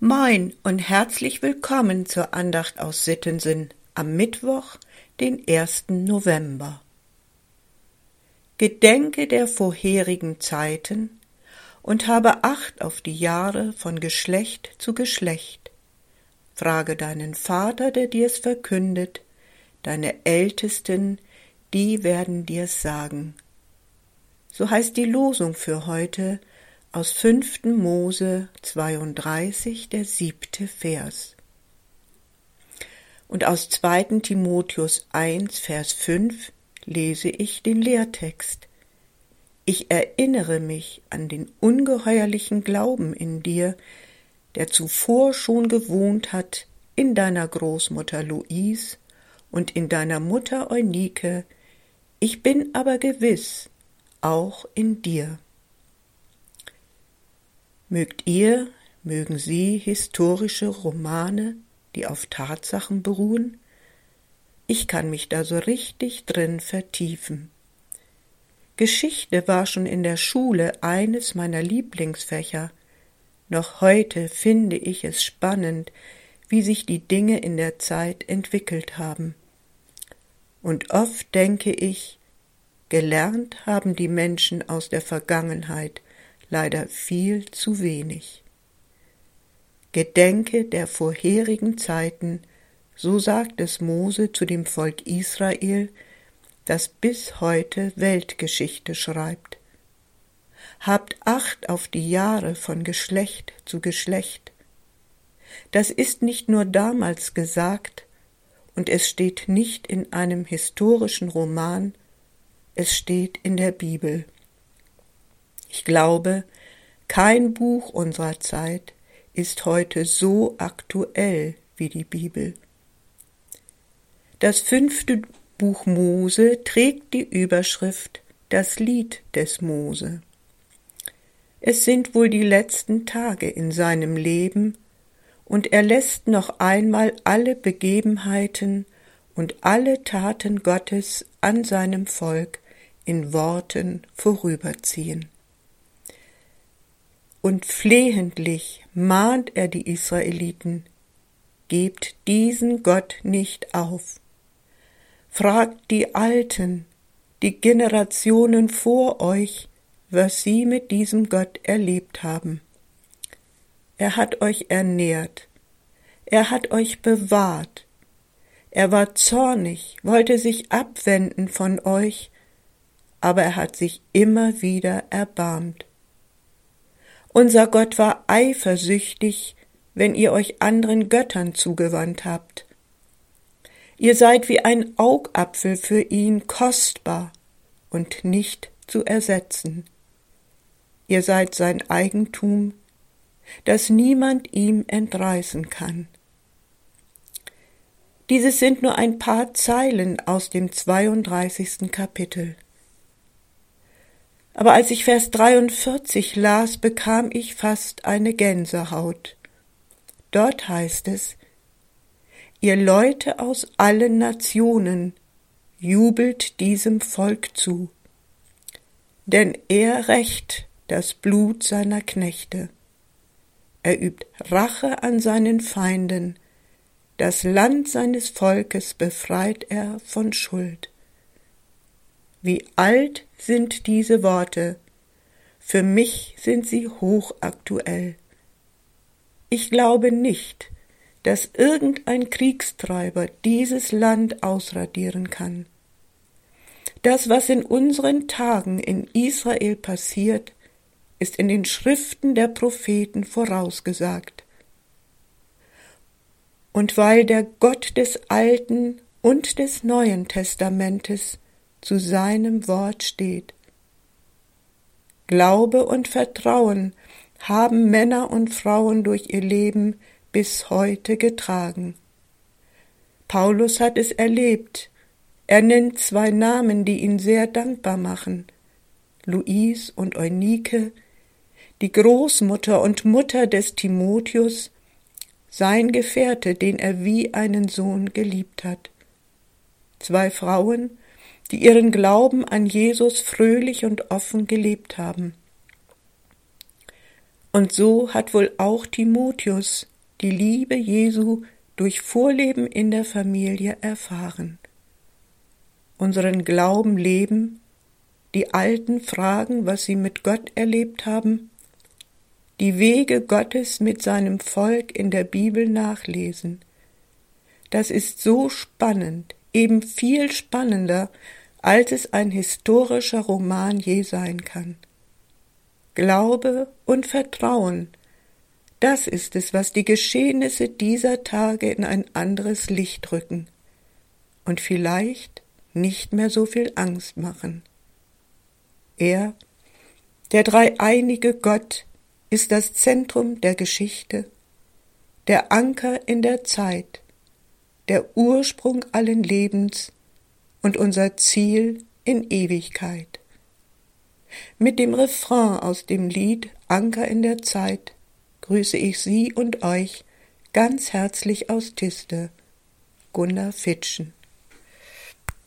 Moin und herzlich willkommen zur Andacht aus Sittensinn am Mittwoch, den 1. November. Gedenke der vorherigen Zeiten und habe Acht auf die Jahre von Geschlecht zu Geschlecht. Frage deinen Vater, der dir's verkündet, deine Ältesten, die werden dir's sagen. So heißt die Losung für heute aus 5. Mose 32, der siebte Vers. Und aus 2. Timotheus 1, Vers 5 lese ich den Lehrtext. Ich erinnere mich an den ungeheuerlichen Glauben in dir, der zuvor schon gewohnt hat in deiner Großmutter Louise und in deiner Mutter Eunike, ich bin aber gewiss auch in dir. Mögt ihr, mögen Sie historische Romane, die auf Tatsachen beruhen? Ich kann mich da so richtig drin vertiefen. Geschichte war schon in der Schule eines meiner Lieblingsfächer. Noch heute finde ich es spannend, wie sich die Dinge in der Zeit entwickelt haben. Und oft denke ich, gelernt haben die Menschen aus der Vergangenheit, leider viel zu wenig. Gedenke der vorherigen Zeiten, so sagt es Mose zu dem Volk Israel, das bis heute Weltgeschichte schreibt. Habt Acht auf die Jahre von Geschlecht zu Geschlecht. Das ist nicht nur damals gesagt, und es steht nicht in einem historischen Roman, es steht in der Bibel. Ich glaube, kein Buch unserer Zeit ist heute so aktuell wie die Bibel. Das fünfte Buch Mose trägt die Überschrift Das Lied des Mose. Es sind wohl die letzten Tage in seinem Leben, und er lässt noch einmal alle Begebenheiten und alle Taten Gottes an seinem Volk in Worten vorüberziehen und flehentlich mahnt er die Israeliten, gebt diesen Gott nicht auf. Fragt die Alten, die Generationen vor euch, was sie mit diesem Gott erlebt haben. Er hat euch ernährt, er hat euch bewahrt, er war zornig, wollte sich abwenden von euch, aber er hat sich immer wieder erbarmt. Unser Gott war eifersüchtig, wenn ihr euch anderen Göttern zugewandt habt. Ihr seid wie ein Augapfel für ihn kostbar und nicht zu ersetzen. Ihr seid sein Eigentum, das niemand ihm entreißen kann. Dieses sind nur ein paar Zeilen aus dem 32. Kapitel. Aber als ich Vers 43 las, bekam ich fast eine Gänsehaut. Dort heißt es, Ihr Leute aus allen Nationen, jubelt diesem Volk zu, denn er rächt das Blut seiner Knechte. Er übt Rache an seinen Feinden, das Land seines Volkes befreit er von Schuld. Wie alt sind diese Worte? Für mich sind sie hochaktuell. Ich glaube nicht, dass irgendein Kriegstreiber dieses Land ausradieren kann. Das, was in unseren Tagen in Israel passiert, ist in den Schriften der Propheten vorausgesagt. Und weil der Gott des Alten und des Neuen Testamentes zu seinem Wort steht. Glaube und Vertrauen haben Männer und Frauen durch ihr Leben bis heute getragen. Paulus hat es erlebt. Er nennt zwei Namen, die ihn sehr dankbar machen. Louise und Eunike, die Großmutter und Mutter des Timotheus, sein Gefährte, den er wie einen Sohn geliebt hat. Zwei Frauen, die ihren Glauben an Jesus fröhlich und offen gelebt haben. Und so hat wohl auch Timotheus die Liebe Jesu durch Vorleben in der Familie erfahren. Unseren Glauben leben, die Alten fragen, was sie mit Gott erlebt haben, die Wege Gottes mit seinem Volk in der Bibel nachlesen. Das ist so spannend, eben viel spannender, als es ein historischer Roman je sein kann. Glaube und Vertrauen, das ist es, was die Geschehnisse dieser Tage in ein anderes Licht rücken und vielleicht nicht mehr so viel Angst machen. Er, der dreieinige Gott, ist das Zentrum der Geschichte, der Anker in der Zeit, der Ursprung allen Lebens und unser Ziel in Ewigkeit. Mit dem Refrain aus dem Lied Anker in der Zeit grüße ich Sie und euch ganz herzlich aus Tiste, Gunnar Fitschen.